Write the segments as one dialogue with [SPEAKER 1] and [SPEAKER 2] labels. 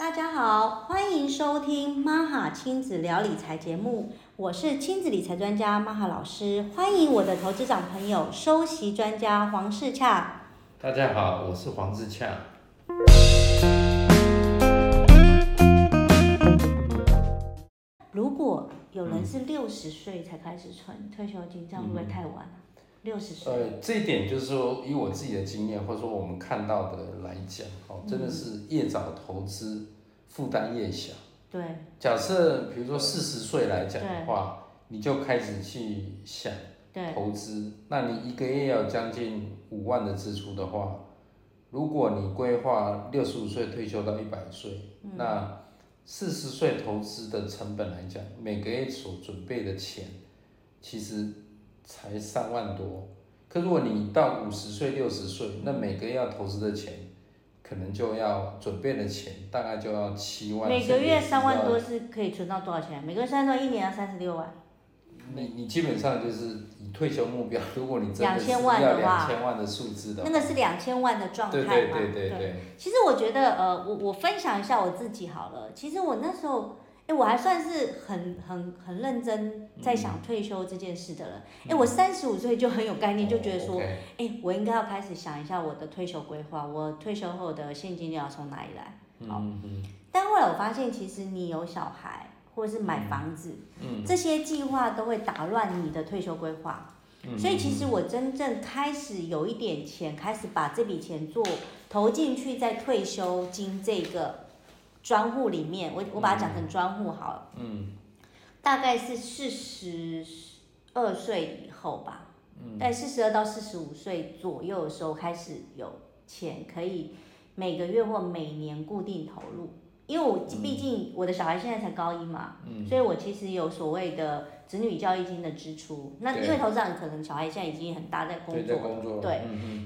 [SPEAKER 1] 大家好，欢迎收听妈哈亲子聊理财节目，我是亲子理财专家妈哈老师，欢迎我的投资长朋友收息专家黄世洽。
[SPEAKER 2] 大家好，我是黄世洽。
[SPEAKER 1] 如果有人是六十岁才开始存退休金，这样会不会太晚了？六十岁，
[SPEAKER 2] 呃，这一点就是说，以我自己的经验，或者说我们看到的来讲，哦，真的是越早投资负担越小。
[SPEAKER 1] 对，
[SPEAKER 2] 假设比如说四十岁来讲的话，你就开始去想，投资，那你一个月要将近五万的支出的话，如果你规划六十五岁退休到一百岁，那四十岁投资的成本来讲，每个月所准备的钱，其实才三万多。可如果你到五十岁、六十岁，那每个月要投资的钱，可能就要准备的钱大概就要七万。
[SPEAKER 1] 每个月三万多是可以存到多少钱？每个月三万多，一年要三十六万。
[SPEAKER 2] 你你基本上就是以退休目标，如果你真的是要两千万的数字的话，
[SPEAKER 1] 那个是两千万的状态
[SPEAKER 2] 对
[SPEAKER 1] 嘛？
[SPEAKER 2] 对对对对，
[SPEAKER 1] 其实我觉得，呃，我我分享一下我自己好了。其实我那时候，哎，我还算是很很很认真在想退休这件事的人。哎、我三十五岁就很有概念，就觉得说，哎、我应该要开始想一下我的退休规划，我退休后的现金流要从哪里来。好
[SPEAKER 2] 嗯嗯
[SPEAKER 1] 但后来我发现，其实你有小孩或者是买房子，
[SPEAKER 2] 嗯
[SPEAKER 1] 这些计划都会打乱你的退休规划。
[SPEAKER 2] 嗯，
[SPEAKER 1] 所以其实我真正开始有一点钱，开始把这笔钱做投进去在退休金这个专户里面，我我把它讲成专户好了，
[SPEAKER 2] 嗯
[SPEAKER 1] 大概是四十二岁以后吧，
[SPEAKER 2] 嗯
[SPEAKER 1] 在四十二到四十五岁左右的时候开始有钱可以每个月或每年固定投入，因为我毕竟我的小孩现在才高一嘛，
[SPEAKER 2] 嗯。
[SPEAKER 1] 所以我其实有所谓的子女教育金的支出。那因为投资长可能小孩现在已经很大在工，作对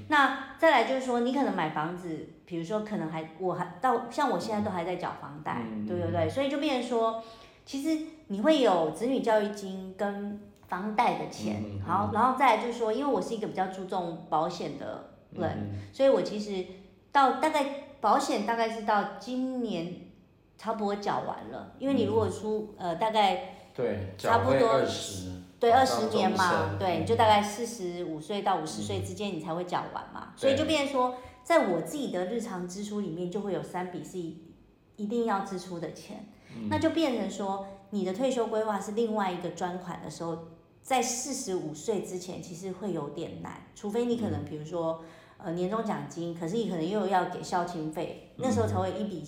[SPEAKER 1] 那再来就是说，你可能买房子，比如说可能还我还到像我现在都还在缴房贷，
[SPEAKER 2] 嗯
[SPEAKER 1] 对不对？所以就变成说，其实你会有子女教育金跟房贷的钱，好，然后再来就是说，因为我是一个比较注重保险的人，
[SPEAKER 2] 嗯。
[SPEAKER 1] 所以我其实到大概保险大概是到今年差不多缴完了，因为你如果出、呃大概
[SPEAKER 2] 对，
[SPEAKER 1] 差不多
[SPEAKER 2] 二十，
[SPEAKER 1] 对，二十年嘛，对，你就大概四十五岁到五十岁之间，你才会缴完嘛，所以就变成说，在我自己的日常支出里面，就会有三笔是一一定要支出的钱，那就变成说，你的退休规划是另外一个专款的时候，在四十五岁之前，其实会有点难，除非你可能比如说，呃，年终奖金，可是你可能又要给孝亲费，那时候才会一笔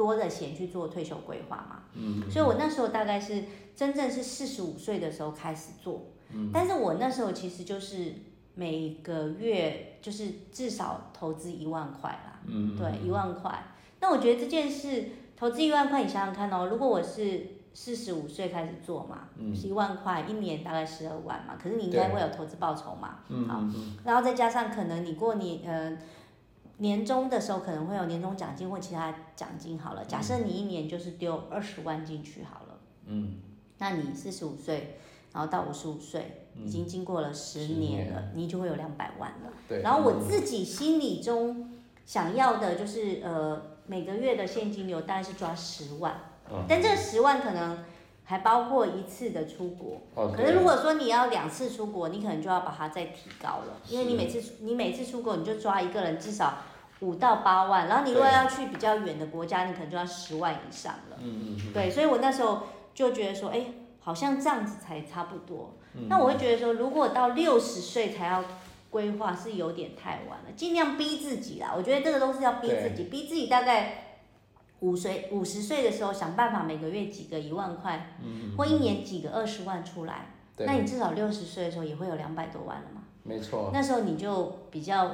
[SPEAKER 1] 多的钱去做退休规划嘛。
[SPEAKER 2] 嗯
[SPEAKER 1] 所以我那时候大概是真正是四十五岁的时候开始做，但是我那时候其实就是每个月就是至少投资一万块啦，
[SPEAKER 2] 嗯
[SPEAKER 1] 对，一万块。那我觉得这件事投资一万块，你想想看哦，如果我是四十五岁开始做嘛，是一万块，一年大概十二万嘛，可是你应该会有投资报酬嘛，
[SPEAKER 2] 嗯
[SPEAKER 1] 好，
[SPEAKER 2] 嗯
[SPEAKER 1] 然后再加上可能你过年呃年终的时候可能会有年终奖金或其他奖金好了，假设你一年就是丢二十万进去好了，
[SPEAKER 2] 嗯。
[SPEAKER 1] 那你四十五岁，然后到五十五岁，已经经过了十
[SPEAKER 2] 10年
[SPEAKER 1] 年。了，你就会有两百万了。
[SPEAKER 2] 对，
[SPEAKER 1] 然后我自己心里中想要的就是呃每个月的现金流大概是抓十万，
[SPEAKER 2] 嗯。
[SPEAKER 1] 但这十万可能还包括一次的出国。
[SPEAKER 2] 哦，
[SPEAKER 1] 可是如果说你要两次出国，你可能就要把它再提高了，因为你每次你每次出国你就抓一个人至少五到八万，然后你如果要去比较远的国家，你可能就要十万以上了。
[SPEAKER 2] 嗯嗯
[SPEAKER 1] 对，所以我那时候就觉得说，哎，好像这样子才差不多。
[SPEAKER 2] 嗯
[SPEAKER 1] 那我会觉得说，如果到六十岁才要规划，是有点太晚了，尽量逼自己啦。我觉得这个都是要逼自己，逼自己大概五岁五十岁的时候，想办法每个月几个一万块，或一年几个二十万出来。那你至少六十岁的时候也会有两百多万了嘛？
[SPEAKER 2] 没错，
[SPEAKER 1] 那时候你就比较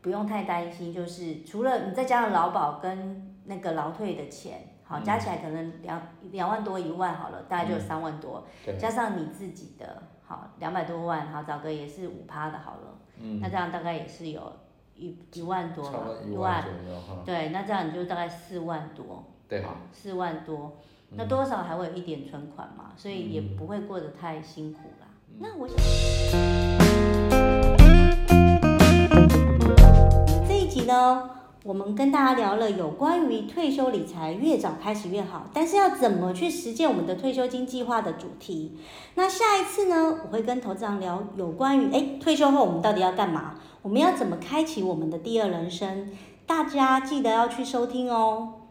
[SPEAKER 1] 不用太担心，就是除了你再加上劳保跟那个劳退的钱，好加起来可能两两万多一万好了，大概就有三万多，
[SPEAKER 2] 对，
[SPEAKER 1] 加上你自己的好两百多万，好找个也是五趴的好了，
[SPEAKER 2] 嗯，
[SPEAKER 1] 那这样大概也是有一一万多
[SPEAKER 2] 了
[SPEAKER 1] 一
[SPEAKER 2] 万
[SPEAKER 1] 对那这样你就大概四万多好。四万多那多少还会有一点存款嘛所以也不会过得太辛苦啦那我想这一集呢我们跟大家聊了有关于退休理财越早开始越好但是要怎么去实践我们的退休金计划的主题。那下一次呢我会跟投资长聊有关于哎退休后我们到底要干嘛我们要怎么开启我们的第二人生？大家记得要去收听哦。